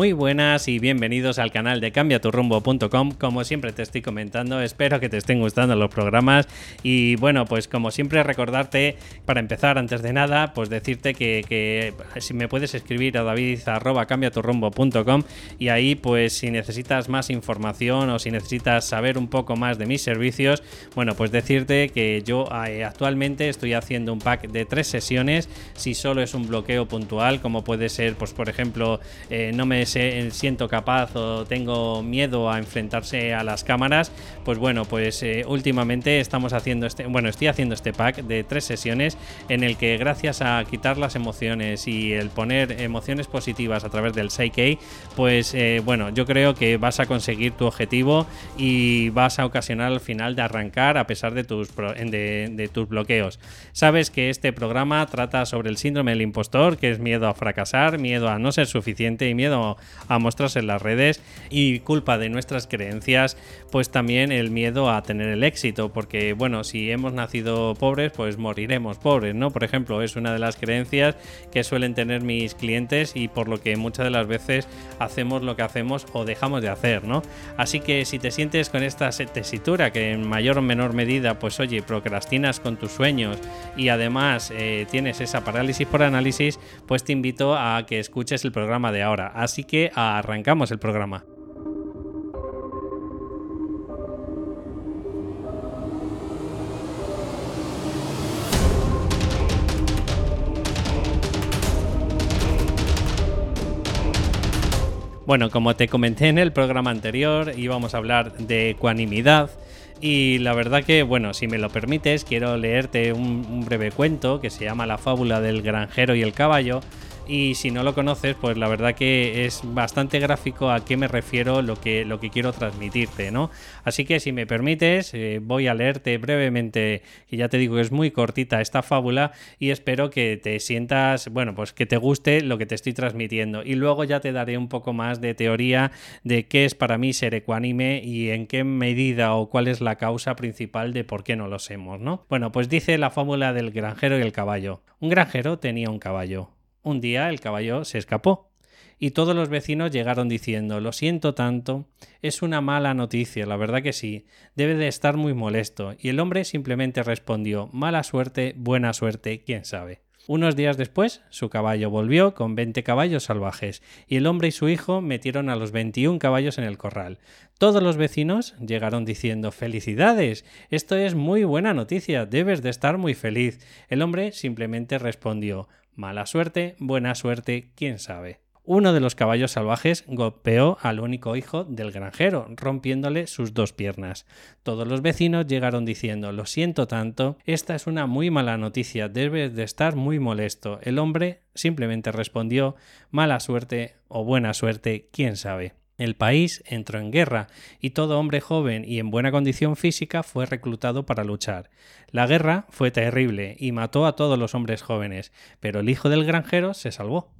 Muy buenas y bienvenidos al canal de cambiaturrumbo.com. Como siempre te estoy comentando, espero que te estén gustando los programas y bueno, pues como siempre recordarte, para empezar antes de nada, pues decirte que, si me puedes escribir a david.cambiaturrumbo.com y ahí pues si necesitas más información o si necesitas saber un poco más de mis servicios, bueno, pues decirte que yo eh, actualmente estoy haciendo un pack de tres sesiones, si solo es un bloqueo puntual, como puede ser, pues por ejemplo, eh, no me siento capaz o tengo miedo a enfrentarse a las cámaras, pues bueno, pues eh, últimamente estamos haciendo este, bueno, estoy haciendo este pack de tres sesiones en el que gracias a quitar las emociones y el poner emociones positivas a través del Psyche, pues eh, bueno, yo creo que vas a conseguir tu objetivo y vas a ocasionar al final de arrancar a pesar de tus, de tus bloqueos. Sabes que este programa trata sobre el síndrome del impostor, que es miedo a fracasar, miedo a no ser suficiente y miedo a mostrarse en las redes y culpa de nuestras creencias, pues también el miedo a tener el éxito, porque bueno, si hemos nacido pobres, pues moriremos pobres, ¿no? Por ejemplo, es una de las creencias que suelen tener mis clientes y por lo que muchas de las veces hacemos lo que hacemos o dejamos de hacer, ¿no? Así que si te sientes con esta tesitura que en mayor o menor medida, pues oye, procrastinas con tus sueños y además eh, tienes esa parálisis por análisis, pues te invito a que escuches el programa de ahora. Así que arrancamos el programa. Bueno, como te comenté en el programa anterior, íbamos a hablar de ecuanimidad. Y la verdad que, bueno, si me lo permites, quiero leerte un breve cuento que se llama La fábula del granjero y el caballo, y si no lo conoces, pues la verdad que es bastante gráfico a qué me refiero lo que, lo que quiero transmitirte, ¿no? Así que si me permites, eh, voy a leerte brevemente, y ya te digo que es muy cortita esta fábula, y espero que te sientas, bueno, pues que te guste lo que te estoy transmitiendo. Y luego ya te daré un poco más de teoría de qué es para mí ser ecuánime y en qué medida o cuál es la causa principal de por qué no lo somos, ¿no? Bueno, pues dice la fábula del granjero y el caballo. Un granjero tenía un caballo. Un día el caballo se escapó y todos los vecinos llegaron diciendo Lo siento tanto, es una mala noticia, la verdad que sí, debe de estar muy molesto. Y el hombre simplemente respondió Mala suerte, buena suerte, quién sabe. Unos días después, su caballo volvió con 20 caballos salvajes, y el hombre y su hijo metieron a los 21 caballos en el corral. Todos los vecinos llegaron diciendo Felicidades. Esto es muy buena noticia. Debes de estar muy feliz. El hombre simplemente respondió Mala suerte, buena suerte, quién sabe. Uno de los caballos salvajes golpeó al único hijo del granjero, rompiéndole sus dos piernas. Todos los vecinos llegaron diciendo Lo siento tanto, esta es una muy mala noticia, debes de estar muy molesto. El hombre simplemente respondió Mala suerte o buena suerte, quién sabe. El país entró en guerra y todo hombre joven y en buena condición física fue reclutado para luchar. La guerra fue terrible y mató a todos los hombres jóvenes, pero el hijo del granjero se salvó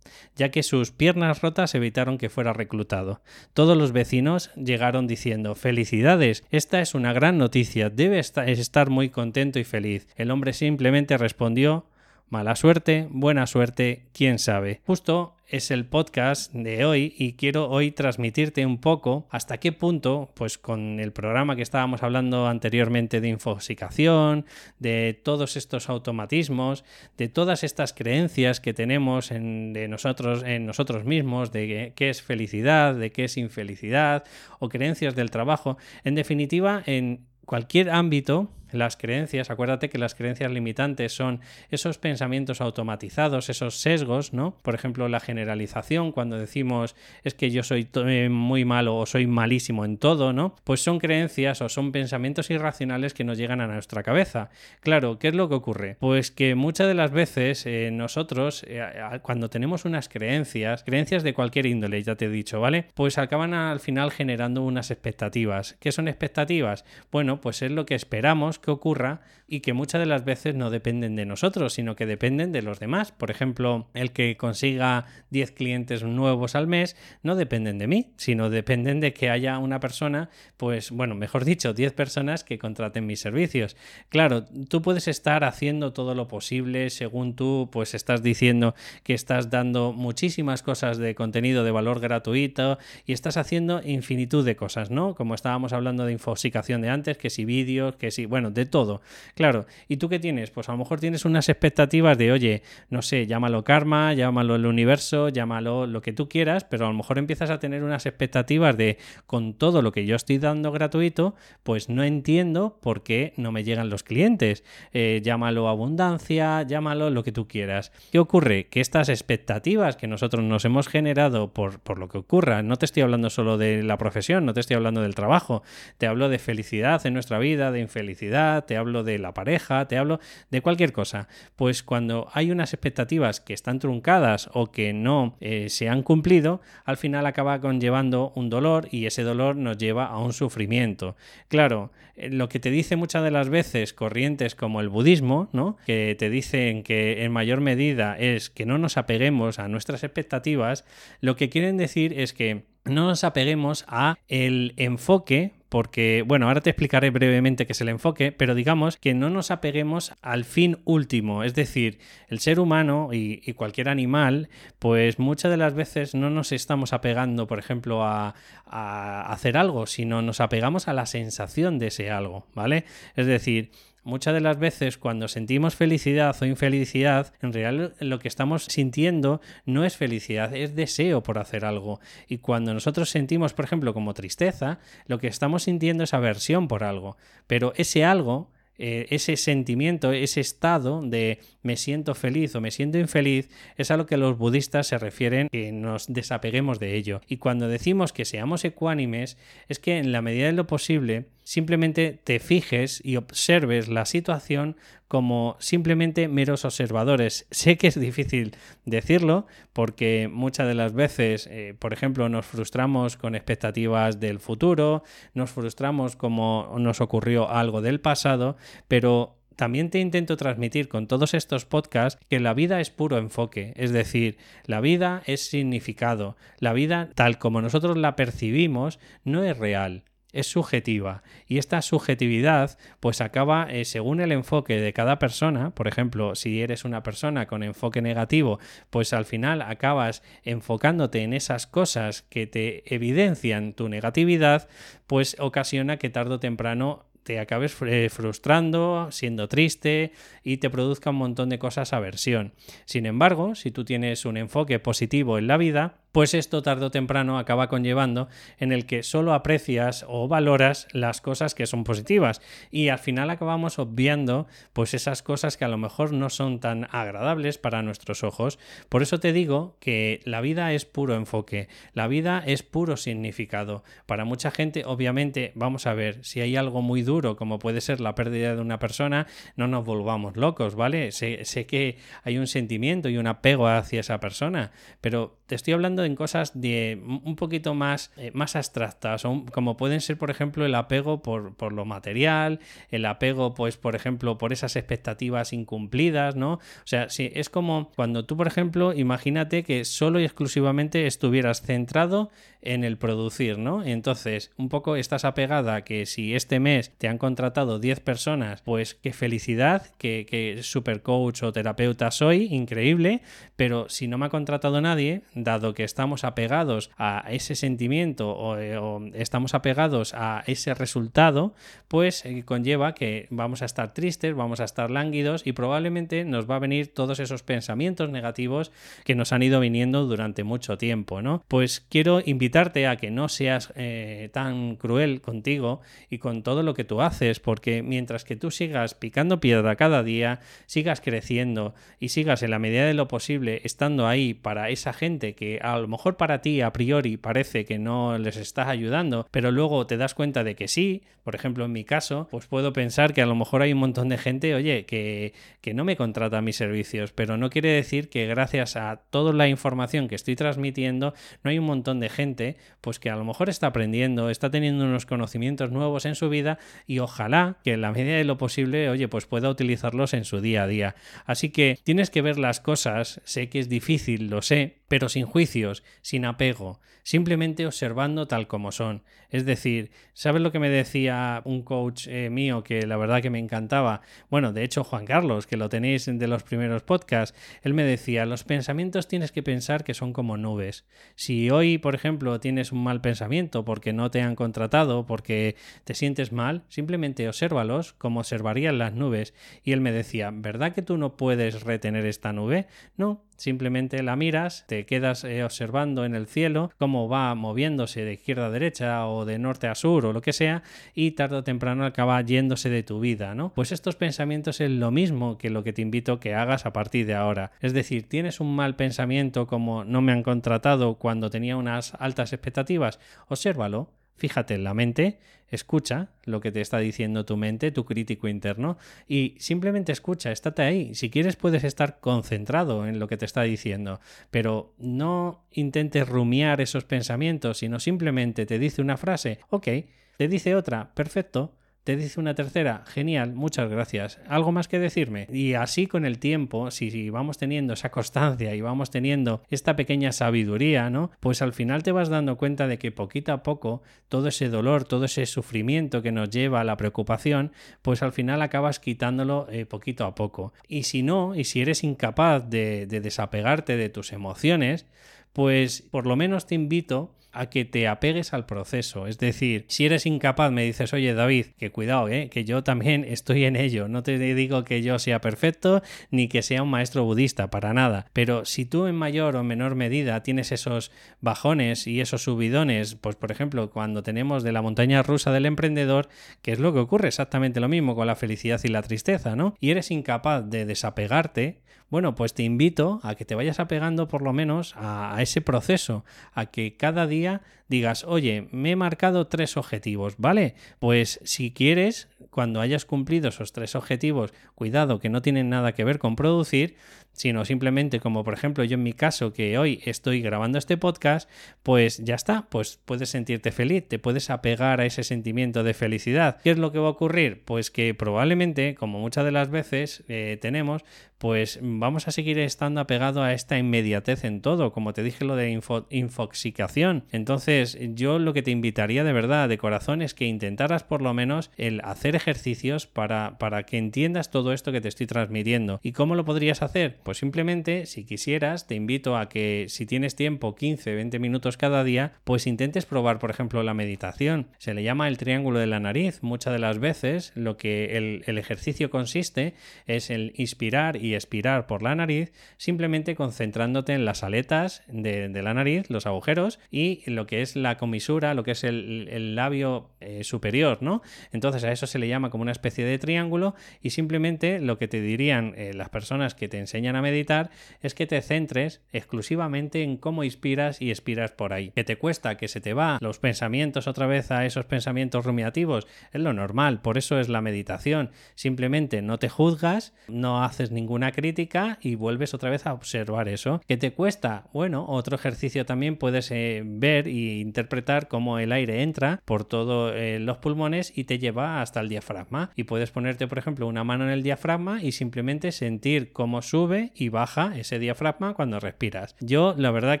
ya que sus piernas rotas evitaron que fuera reclutado. Todos los vecinos llegaron diciendo Felicidades, esta es una gran noticia, debe estar muy contento y feliz. El hombre simplemente respondió Mala suerte, buena suerte, quién sabe. Justo es el podcast de hoy y quiero hoy transmitirte un poco hasta qué punto, pues con el programa que estábamos hablando anteriormente de infosicación, de todos estos automatismos, de todas estas creencias que tenemos en, de nosotros, en nosotros mismos, de qué es felicidad, de qué es infelicidad, o creencias del trabajo, en definitiva, en cualquier ámbito las creencias, acuérdate que las creencias limitantes son esos pensamientos automatizados, esos sesgos, ¿no? Por ejemplo, la generalización, cuando decimos es que yo soy eh, muy malo o soy malísimo en todo, ¿no? Pues son creencias o son pensamientos irracionales que nos llegan a nuestra cabeza. Claro, ¿qué es lo que ocurre? Pues que muchas de las veces eh, nosotros, eh, cuando tenemos unas creencias, creencias de cualquier índole, ya te he dicho, ¿vale? Pues acaban al final generando unas expectativas. ¿Qué son expectativas? Bueno, pues es lo que esperamos que ocurra y que muchas de las veces no dependen de nosotros, sino que dependen de los demás. Por ejemplo, el que consiga 10 clientes nuevos al mes no dependen de mí, sino dependen de que haya una persona, pues bueno, mejor dicho, 10 personas que contraten mis servicios. Claro, tú puedes estar haciendo todo lo posible según tú, pues estás diciendo que estás dando muchísimas cosas de contenido de valor gratuito y estás haciendo infinitud de cosas, ¿no? Como estábamos hablando de infosicación de antes, que si vídeos, que si, bueno, de todo. Claro, ¿y tú qué tienes? Pues a lo mejor tienes unas expectativas de, oye, no sé, llámalo karma, llámalo el universo, llámalo lo que tú quieras, pero a lo mejor empiezas a tener unas expectativas de, con todo lo que yo estoy dando gratuito, pues no entiendo por qué no me llegan los clientes. Eh, llámalo abundancia, llámalo lo que tú quieras. ¿Qué ocurre? Que estas expectativas que nosotros nos hemos generado por, por lo que ocurra, no te estoy hablando solo de la profesión, no te estoy hablando del trabajo, te hablo de felicidad en nuestra vida, de infelicidad, te hablo de la pareja, te hablo de cualquier cosa. Pues cuando hay unas expectativas que están truncadas o que no eh, se han cumplido, al final acaba conllevando un dolor y ese dolor nos lleva a un sufrimiento. Claro, eh, lo que te dice muchas de las veces corrientes como el budismo, ¿no? que te dicen que en mayor medida es que no nos apeguemos a nuestras expectativas, lo que quieren decir es que no nos apeguemos a el enfoque porque, bueno, ahora te explicaré brevemente qué es el enfoque, pero digamos que no nos apeguemos al fin último, es decir, el ser humano y, cualquier animal, pues muchas de las veces no nos estamos apegando, por ejemplo, a, a hacer algo, sino nos apegamos a la sensación de ese algo, ¿vale? Es decir, muchas de las veces cuando sentimos felicidad o infelicidad, en realidad lo que estamos sintiendo no es felicidad, es deseo por hacer algo. Y cuando nosotros sentimos, por ejemplo, como tristeza, lo que estamos sintiendo es aversión por algo. Pero ese algo eh, ese sentimiento, ese estado de me siento feliz o me siento infeliz, es a lo que los budistas se refieren que nos desapeguemos de ello. Y cuando decimos que seamos ecuánimes, es que en la medida de lo posible simplemente te fijes y observes la situación como simplemente meros observadores. Sé que es difícil decirlo porque muchas de las veces, eh, por ejemplo, nos frustramos con expectativas del futuro, nos frustramos como nos ocurrió algo del pasado, pero también te intento transmitir con todos estos podcasts que la vida es puro enfoque, es decir, la vida es significado, la vida tal como nosotros la percibimos no es real es subjetiva y esta subjetividad pues acaba eh, según el enfoque de cada persona por ejemplo si eres una persona con enfoque negativo pues al final acabas enfocándote en esas cosas que te evidencian tu negatividad pues ocasiona que tarde o temprano te acabes eh, frustrando, siendo triste y te produzca un montón de cosas aversión. Sin embargo, si tú tienes un enfoque positivo en la vida, pues esto tarde o temprano acaba conllevando en el que solo aprecias o valoras las cosas que son positivas y al final acabamos obviando pues esas cosas que a lo mejor no son tan agradables para nuestros ojos. Por eso te digo que la vida es puro enfoque, la vida es puro significado. Para mucha gente obviamente vamos a ver si hay algo muy duro como puede ser la pérdida de una persona, no nos volvamos locos, ¿vale? Sé, sé que hay un sentimiento y un apego hacia esa persona, pero te estoy hablando en cosas de un poquito más, eh, más abstractas, como pueden ser, por ejemplo, el apego por, por, lo material, el apego, pues, por ejemplo, por esas expectativas incumplidas, ¿no? O sea, sí, es como cuando tú, por ejemplo, imagínate que solo y exclusivamente estuvieras centrado en el producir, ¿no? Entonces, un poco estás apegada a que si este mes te han contratado 10 personas, pues qué felicidad, que, que super coach o terapeuta soy, increíble, pero si no me ha contratado nadie, dado que estamos apegados a ese sentimiento eh, o, estamos apegados a ese resultado, pues eh, conlleva que vamos a estar tristes, vamos a estar lánguidos y probablemente nos va a venir todos esos pensamientos negativos que nos han ido viniendo durante mucho tiempo, ¿no? Pues quiero invitarte a que no seas eh, tan cruel contigo y con todo lo que tú haces, porque mientras que tú sigas picando piedra cada día, sigas creciendo y sigas en la medida de lo posible estando ahí para esa gente que a lo mejor para ti a priori parece que no les estás ayudando, pero luego te das cuenta de que sí, por ejemplo en mi caso, pues puedo pensar que a lo mejor hay un montón de gente, oye, que, que no me contrata mis servicios, pero no quiere decir que gracias a toda la información que estoy transmitiendo, no hay un montón de gente pues que a lo mejor está aprendiendo, está teniendo unos conocimientos nuevos en su vida y ojalá que en la medida de lo posible, oye, pues pueda utilizarlos en su día a día. Así que tienes que ver las cosas, sé que es difícil, lo sé, pero sin juicios, sin apego, simplemente observando tal como son. Es decir, ¿sabes lo que me decía un coach eh, mío que la verdad que me encantaba? Bueno, de hecho Juan Carlos, que lo tenéis de los primeros podcasts, él me decía, los pensamientos tienes que pensar que son como nubes. Si hoy, por ejemplo, tienes un mal pensamiento porque no te han contratado, porque te sientes mal, simplemente obsérvalos como observarían las nubes. Y él me decía, ¿verdad que tú no puedes retener esta nube? No, Simplemente la miras, te quedas eh, observando en el cielo cómo va moviéndose de izquierda a derecha o de norte a sur o lo que sea y tarde o temprano acaba yéndose de tu vida, ¿no? Pues estos pensamientos es lo mismo que lo que te invito que hagas a partir de ahora. Es decir, tienes un mal pensamiento como no me han contratado cuando tenía unas altas expectativas, obsérvalo, Fíjate en la mente, escucha lo que te está diciendo tu mente, tu crítico interno, y simplemente escucha, estate ahí. Si quieres puedes estar concentrado en lo que te está diciendo, pero no intentes rumiar esos pensamientos, sino simplemente te dice una frase, ok, te dice otra, perfecto, te dice una tercera, genial, muchas gracias. ¿Algo más que decirme? Y así con el tiempo, si, vamos teniendo esa constancia y vamos teniendo esta pequeña sabiduría, ¿no? Pues al final te vas dando cuenta de que poquito a poco todo ese dolor, todo ese sufrimiento que nos lleva a la preocupación, pues al final acabas quitándolo eh, poquito a poco. Y si no, y si eres incapaz de desapegarte de tus emociones, pues por lo menos te invito a que te apegues al proceso. Es decir, si eres incapaz, me dices, oye David, que cuidado, ¿eh? que yo también estoy en ello. No te digo que yo sea perfecto ni que sea un maestro budista, para nada. Pero si tú en mayor o menor medida tienes esos bajones y esos subidones, pues por ejemplo, cuando tenemos de la montaña rusa del emprendedor, que es lo que ocurre exactamente lo mismo con la felicidad y la tristeza, ¿no? Y eres incapaz de desapegarte, bueno, pues te invito a que te vayas apegando por lo menos a, a ese proceso, a que cada día digas, oye, me he marcado tres objetivos, ¿vale? Pues si quieres, cuando hayas cumplido esos tres objetivos, cuidado que no tienen nada que ver con producir, sino simplemente como por ejemplo yo en mi caso que hoy estoy grabando este podcast, pues ya está, pues puedes sentirte feliz, te puedes apegar a ese sentimiento de felicidad. ¿Qué es lo que va a ocurrir? Pues que probablemente, como muchas de las veces eh, tenemos, pues vamos a seguir estando apegado a esta inmediatez en todo, como te dije lo de infoxicación. Entonces, yo lo que te invitaría de verdad, de corazón, es que intentaras por lo menos el hacer ejercicios para, para que entiendas todo esto que te estoy transmitiendo. ¿Y cómo lo podrías hacer? Pues simplemente, si quisieras, te invito a que si tienes tiempo, 15, 20 minutos cada día, pues intentes probar, por ejemplo, la meditación. Se le llama el triángulo de la nariz. Muchas de las veces lo que el, ejercicio consiste es el inspirar y expirar por la nariz, simplemente concentrándote en las aletas de, la nariz, los agujeros, y lo que es la comisura, lo que es el, labio eh, superior, ¿no? Entonces a eso se le llama como una especie de triángulo y simplemente lo que te dirían eh, las personas que te enseñan a meditar es que te centres exclusivamente en cómo inspiras y expiras por ahí. Que te cuesta, que se te va los pensamientos otra vez a esos pensamientos rumiativos, es lo normal, por eso es la meditación. Simplemente no te juzgas, no haces ningún una crítica y vuelves otra vez a observar eso. ¿Qué te cuesta? Bueno, otro ejercicio también puedes eh, ver e interpretar cómo el aire entra por todos eh, los pulmones y te lleva hasta el diafragma. Y puedes ponerte, por ejemplo, una mano en el diafragma y simplemente sentir cómo sube y baja ese diafragma cuando respiras. Yo, la verdad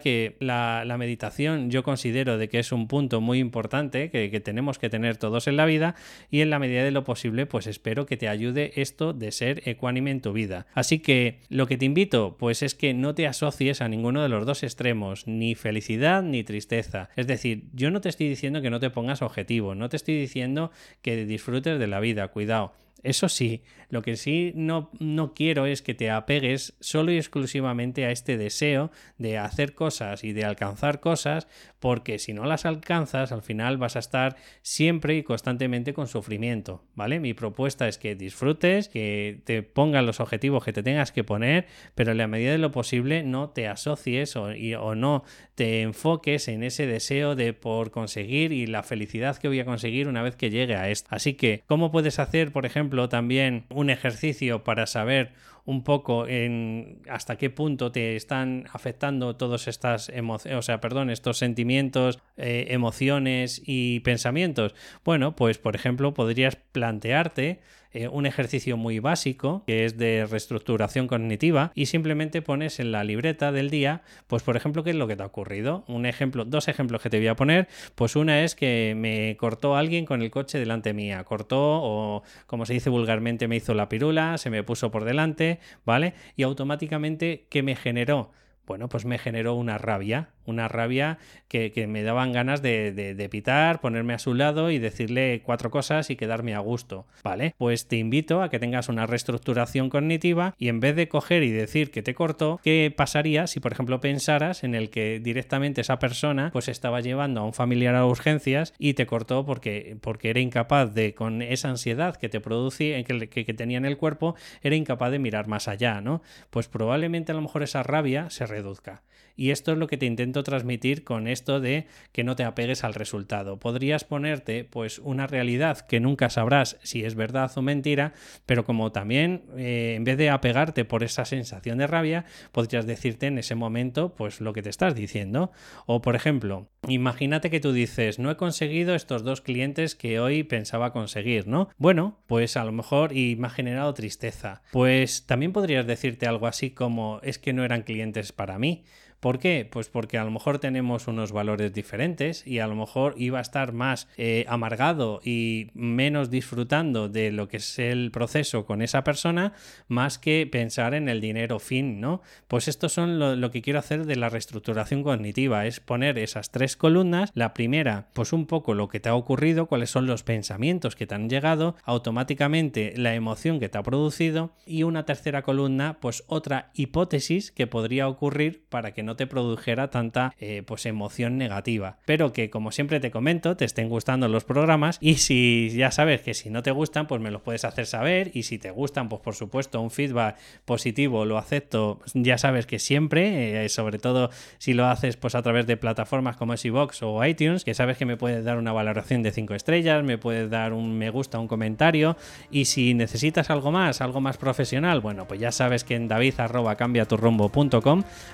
que la, meditación yo considero de que es un punto muy importante que, que tenemos que tener todos en la vida y en la medida de lo posible, pues espero que te ayude esto de ser ecuánime en tu vida. Así que lo que te invito, pues es que no te asocies a ninguno de los dos extremos, ni felicidad ni tristeza. Es decir, yo no te estoy diciendo que no te pongas objetivo, no te estoy diciendo que disfrutes de la vida, cuidado. Eso sí, lo que sí no, no, quiero es que te apegues solo y exclusivamente a este deseo de hacer cosas y de alcanzar cosas, porque si no las alcanzas, al final vas a estar siempre y constantemente con sufrimiento, ¿vale? Mi propuesta es que disfrutes, que te pongas los objetivos que te tengas que poner, pero en la medida de lo posible no te asocies o, o no te enfoques en ese deseo de por conseguir y la felicidad que voy a conseguir una vez que llegue a esto. Así que, ¿cómo puedes hacer, por ejemplo, también un ejercicio para saber un poco en hasta qué punto te están afectando todas estas emociones, o sea, perdón, estos sentimientos, eh, emociones y pensamientos. Bueno, pues por ejemplo, podrías plantearte eh, un ejercicio muy básico que es de reestructuración cognitiva y simplemente pones en la libreta del día, pues por ejemplo, qué es lo que te ha ocurrido. Un ejemplo, dos ejemplos que te voy a poner, pues una es que me cortó alguien con el coche delante mía, cortó o como se dice vulgarmente me hizo la pirula, se me puso por delante, ¿vale? Y automáticamente, ¿qué me generó? Bueno, pues me generó una rabia, una rabia que, me daban ganas de, pitar, ponerme a su lado y decirle cuatro cosas y quedarme a gusto. Vale, pues te invito a que tengas una reestructuración cognitiva y en vez de coger y decir que te cortó, ¿qué pasaría si por ejemplo pensaras en el que directamente esa persona pues estaba llevando a un familiar a urgencias y te cortó porque, porque era incapaz de, con esa ansiedad que te producía, que tenía en el cuerpo, era incapaz de mirar más allá, ¿no? Pues probablemente a lo mejor esa rabia se reduzca. Y esto es lo que te intento transmitir con esto de que no te apegues al resultado. Podrías ponerte pues una realidad que nunca sabrás si es verdad o mentira, pero como también eh, en vez de apegarte por esa sensación de rabia, podrías decirte en ese momento pues lo que te estás diciendo. O por ejemplo, imagínate que tú dices, no he conseguido estos dos clientes que hoy pensaba conseguir, ¿no? Bueno, pues a lo mejor y me ha generado tristeza. Pues también podrías decirte algo así como es que no eran clientes para mí. ¿Por qué? Pues porque a lo mejor tenemos unos valores diferentes y a lo mejor iba a estar más eh, amargado y menos disfrutando de lo que es el proceso con esa persona más que pensar en el dinero fin, ¿no? Pues esto son lo, lo que quiero hacer de la reestructuración cognitiva, es poner esas tres columnas. La primera, pues un poco lo que te ha ocurrido, cuáles son los pensamientos que te han llegado, automáticamente la emoción que te ha producido y una tercera columna, pues otra hipótesis que podría ocurrir para que no te produjera tanta eh, pues emoción negativa. Pero que como siempre te comento, te estén gustando los programas y si ya sabes que si no te gustan, pues me los puedes hacer saber y si te gustan, pues por supuesto un feedback positivo lo acepto, ya sabes que siempre, eh, sobre todo si lo haces pues a través de plataformas como Xbox o iTunes, que sabes que me puedes dar una valoración de 5 estrellas, me puedes dar un me gusta, un comentario y si necesitas algo más, algo más profesional, bueno, pues ya sabes que en david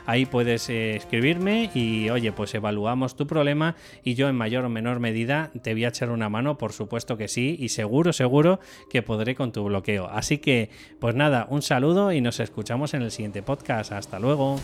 ahí puedes escribirme y oye, pues evaluamos tu problema y yo en mayor o menor medida te voy a echar una mano, por supuesto que sí, y seguro, seguro que podré con tu bloqueo. Así que, pues nada, un saludo y nos escuchamos en el siguiente podcast. Hasta luego.